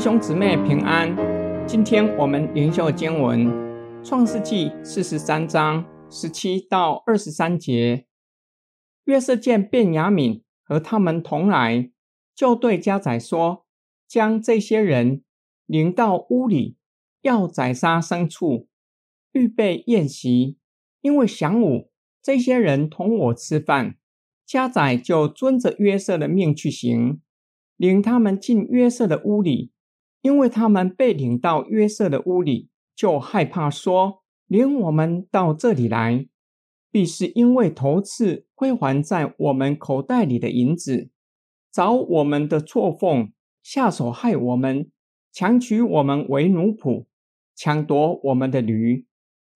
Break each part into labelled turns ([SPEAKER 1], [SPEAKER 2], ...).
[SPEAKER 1] 兄姊妹平安。今天我们灵修经文《创世纪四十三章十七到二十三节。约瑟见便雅敏和他们同来，就对家宰说：“将这些人领到屋里，要宰杀牲畜，预备宴席，因为晌午这些人同我吃饭。”家宰就遵着约瑟的命去行。领他们进约瑟的屋里，因为他们被领到约瑟的屋里，就害怕说：“领我们到这里来，必是因为头次归还在我们口袋里的银子，找我们的错缝，下手害我们，强取我们为奴仆，抢夺我们的驴。”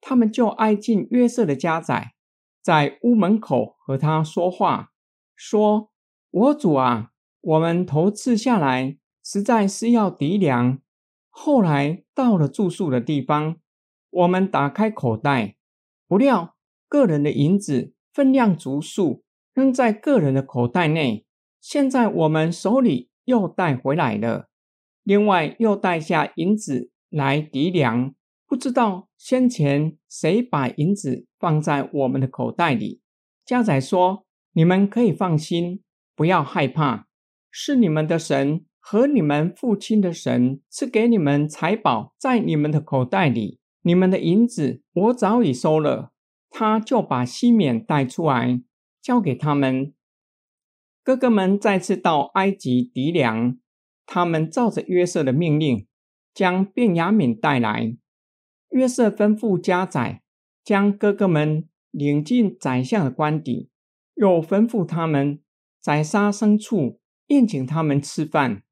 [SPEAKER 1] 他们就挨近约瑟的家宅，在屋门口和他说话，说：“我主啊。”我们头次下来，实在是要抵粮。后来到了住宿的地方，我们打开口袋，不料个人的银子分量足数，扔在个人的口袋内。现在我们手里又带回来了，另外又带下银子来抵粮。不知道先前谁把银子放在我们的口袋里？家仔说：“你们可以放心，不要害怕。”是你们的神和你们父亲的神赐给你们财宝在你们的口袋里，你们的银子我早已收了。他就把西缅带出来，交给他们。哥哥们再次到埃及抵粮，他们照着约瑟的命令，将便雅悯带来。约瑟吩咐家宰将哥哥们领进宰相的官邸，又吩咐他们宰杀牲畜。宴请他们吃饭，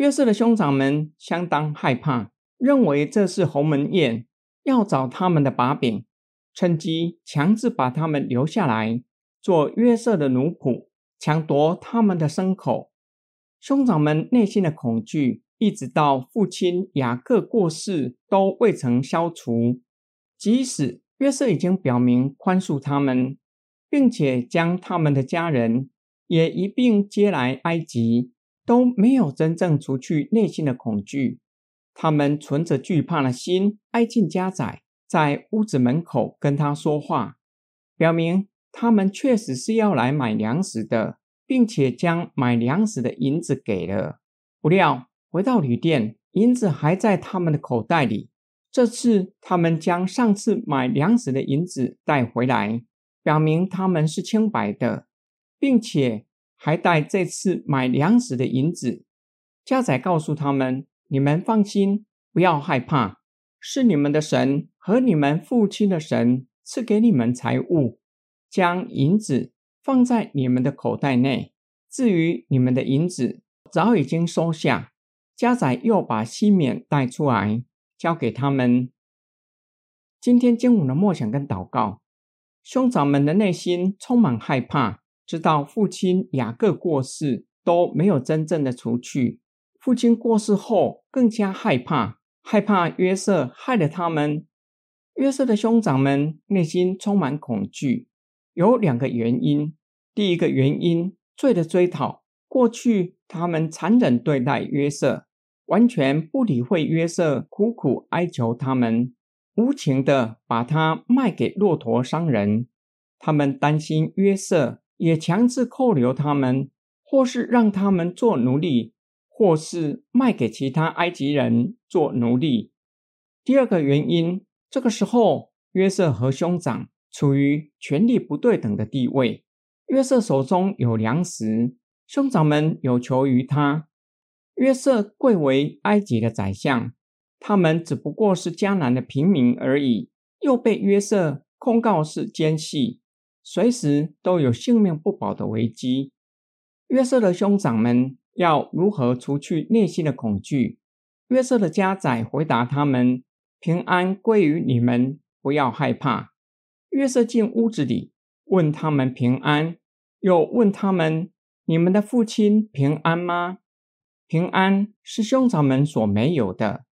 [SPEAKER 1] 约瑟的兄长们相当害怕，认为这是鸿门宴，要找他们的把柄，趁机强制把他们留下来做约瑟的奴仆，抢夺他们的牲口。兄长们内心的恐惧，一直到父亲雅各过世都未曾消除。即使约瑟已经表明宽恕他们，并且将他们的家人。也一并接来埃及，都没有真正除去内心的恐惧。他们存着惧怕的心挨近家宰，在屋子门口跟他说话，表明他们确实是要来买粮食的，并且将买粮食的银子给了。不料回到旅店，银子还在他们的口袋里。这次他们将上次买粮食的银子带回来，表明他们是清白的。并且还带这次买粮食的银子。家仔告诉他们：“你们放心，不要害怕，是你们的神和你们父亲的神赐给你们财物，将银子放在你们的口袋内。至于你们的银子，早已经收下。”家仔又把西缅带出来，交给他们。今天经文的默想跟祷告，兄长们的内心充满害怕。知道父亲雅各过世都没有真正的除去，父亲过世后更加害怕，害怕约瑟害了他们。约瑟的兄长们内心充满恐惧，有两个原因。第一个原因，罪的追讨，过去他们残忍对待约瑟，完全不理会约瑟苦苦哀求他们，无情的把他卖给骆驼商人。他们担心约瑟。也强制扣留他们，或是让他们做奴隶，或是卖给其他埃及人做奴隶。第二个原因，这个时候约瑟和兄长处于权力不对等的地位。约瑟手中有粮食，兄长们有求于他。约瑟贵为埃及的宰相，他们只不过是迦南的平民而已，又被约瑟控告是奸细。随时都有性命不保的危机。约瑟的兄长们要如何除去内心的恐惧？约瑟的家宰回答他们：“平安归于你们，不要害怕。”约瑟进屋子里，问他们平安，又问他们：“你们的父亲平安吗？”平安是兄长们所没有的，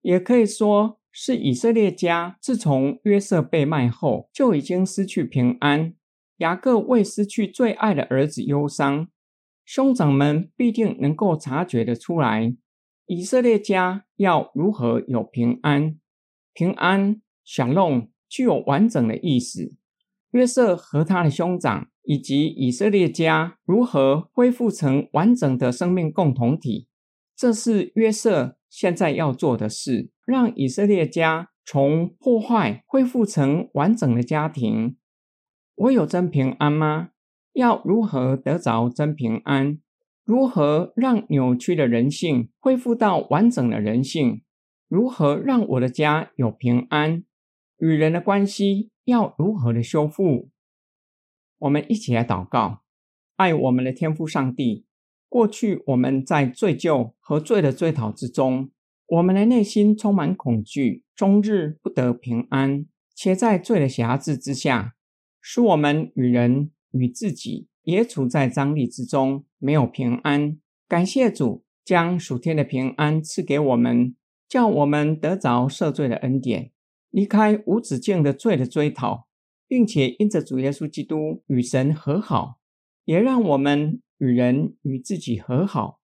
[SPEAKER 1] 也可以说。是以色列家自从约瑟被卖后，就已经失去平安。雅各为失去最爱的儿子忧伤，兄长们必定能够察觉得出来，以色列家要如何有平安？平安、享弄具有完整的意思。约瑟和他的兄长以及以色列家如何恢复成完整的生命共同体？这是约瑟现在要做的事，让以色列家从破坏恢复成完整的家庭。我有真平安吗？要如何得着真平安？如何让扭曲的人性恢复到完整的人性？如何让我的家有平安？与人的关系要如何的修复？我们一起来祷告，爱我们的天父上帝。过去我们在罪疚和罪的追讨之中，我们的内心充满恐惧，终日不得平安，且在罪的辖制之下，使我们与人与自己。也处在张力之中，没有平安。感谢主将属天的平安赐给我们，叫我们得着赦罪的恩典，离开无止境的罪的追讨，并且因着主耶稣基督与神和好，也让我们与人与自己和好，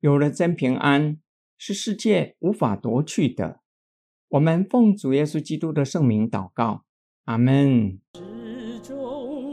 [SPEAKER 1] 有了真平安，是世界无法夺去的。我们奉主耶稣基督的圣名祷告，阿门。中。